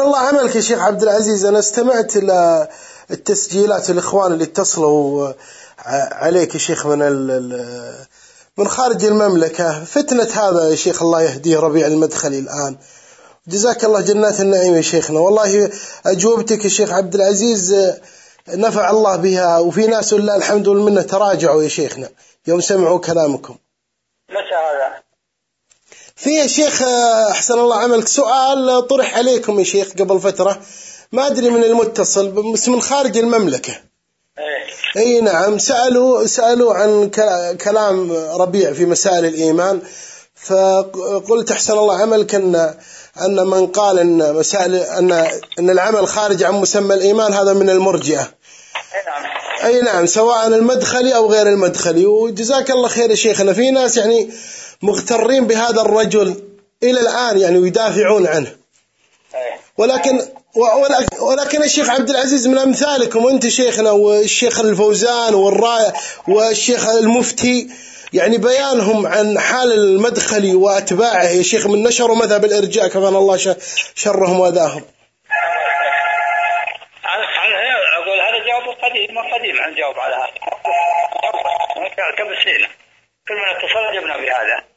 الله عملك يا شيخ عبد العزيز أنا استمعت إلى التسجيلات الإخوان اللي اتصلوا عليك يا شيخ من من خارج المملكة. فتنة هذا يا شيخ الله يهديه ربيع المدخلي الآن. جزاك الله جنات النعيم يا شيخنا. والله أجوبتك يا شيخ عبد العزيز نفع الله بها وفي ناس لله الحمد والمنة تراجعوا يا شيخنا. يوم سمعوا كلامكم. متى هذا؟ في يا شيخ أحسن الله عملك سؤال طرح عليكم يا شيخ قبل فترة. ما أدري من المتصل بس من خارج المملكة. إيه. إي نعم سألوا سألوا عن كلام ربيع في مسائل الإيمان. فقلت أحسن الله عملك أن أن من قال أن مسائل أن أن العمل خارج عن مسمى الإيمان هذا من المرجئة. اي نعم. إي نعم سواء المدخلي أو غير المدخلي. وجزاك الله خير يا شيخنا. في ناس يعني مغترين بهذا الرجل إلى الآن يعني ويدافعون عنه ولكن ولكن الشيخ عبد العزيز من أمثالكم وانت شيخنا والشيخ الفوزان والراي والشيخ المفتي يعني بيانهم عن حال المدخلي وأتباعه يا شيخ من نشروا مذهب الإرجاء كفانا الله شرهم وأذاهم. أقول هذا جواب قديم قديم عن جواب على هذا. قبل سنة كل من اتصل جبنا بهذا.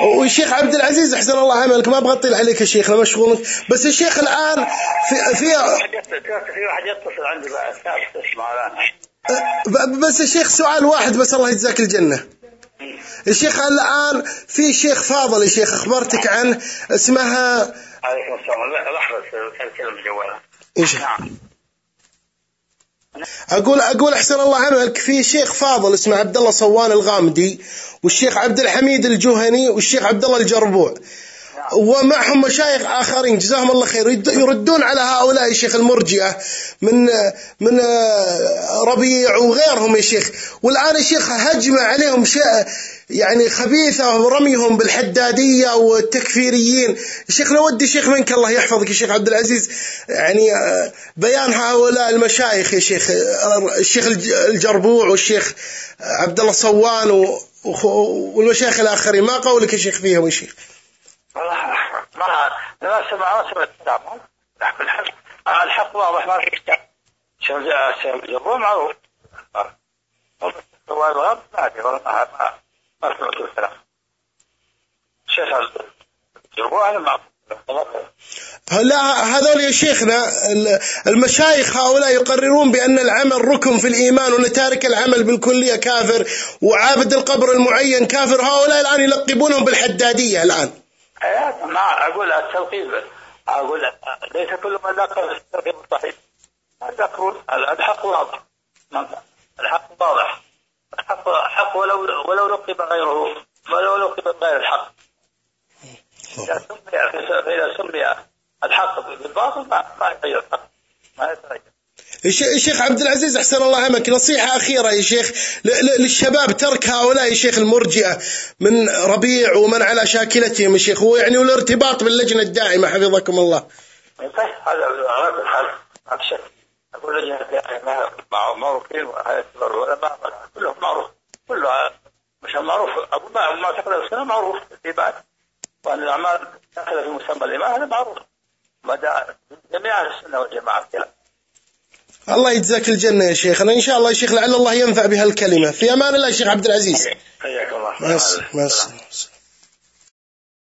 والشيخ عبد العزيز أحسن الله عملك ما أبغى اطيل عليك يا شيخ مشغول بس الشيخ الآن في في في واحد يتصل عندي بعد بس الشيخ سؤال واحد بس الله يجزاك الجنة. الشيخ الآن في شيخ فاضل يا شيخ أخبرتك عنه اسمها عليكم السلام. لحظة كلمة جوالها إيش أقول أقول أحسن الله عملك في شيخ فاضل اسمه عبد الله صوان الغامدي والشيخ عبد الحميد الجهني والشيخ عبد الله الجربوع. ومعهم مشايخ آخرين. جزاهم الله خير. يردون على هؤلاء الشيخ المرجئة من من ربيع وغيرهم يا شيخ. والآن الشيخ هجمة عليهم شيء يعني خبيثة ورميهم بالحدادية والتكفيريين. الشيخ نودي شيخ منك الله يحفظك يا شيخ عبد العزيز. يعني بيان هؤلاء المشايخ يا شيخ الشيخ الجربوع والشيخ عبد الله صوان والمشايخ الآخرين. ما قولك يا شيخ فيهم يا شيخ؟ ما الحق الحق واضح ما في كتاب معروف الغرب ما ادري والله ما ما سمعت الكلام الجربوع أنا لا هذول يا شيخنا المشايخ هؤلاء يقررون بأن العمل ركن في الإيمان وأن تارك العمل بالكلية كافر وعابد القبر المعين كافر. هؤلاء الآن يلقبونهم بالحدادية الآن. ما أقول التلقيب أقول ليس كل من لقب التلقيب صحيح أقول الحق واضح. الحق واضح. الحق حق ولو ولو لقب غيره ولو لقب غير الحق. إذا سمي إذا سمي الحق بالباطل ما ما يتغير ما يتغير. الشيخ عبد العزيز أحسن الله عمك نصيحة أخيرة يا شيخ للشباب ترك هؤلاء يا شيخ المرجئة من ربيع ومن على شاكلتهم يا شيخ. ويعني والارتباط باللجنة الداعمه حفظكم الله. طيب هذا كل حال ما في شك أقول لجنة الداعمه معروفين والعلماء كلهم معروف. كلها مش معروف. أقول ما اعتقد السنة معروف في بعد. وأن الأعمال داخلة في مسمى الايمان هذا معروف. مدى جميع أهل السنة والجماعة كلام الله يجزاك الجنة يا شيخنا. إن شاء الله يا شيخ لعل الله ينفع بها الكلمة. في أمان الله يا شيخ عبد العزيز. حياك الله. مع السلامة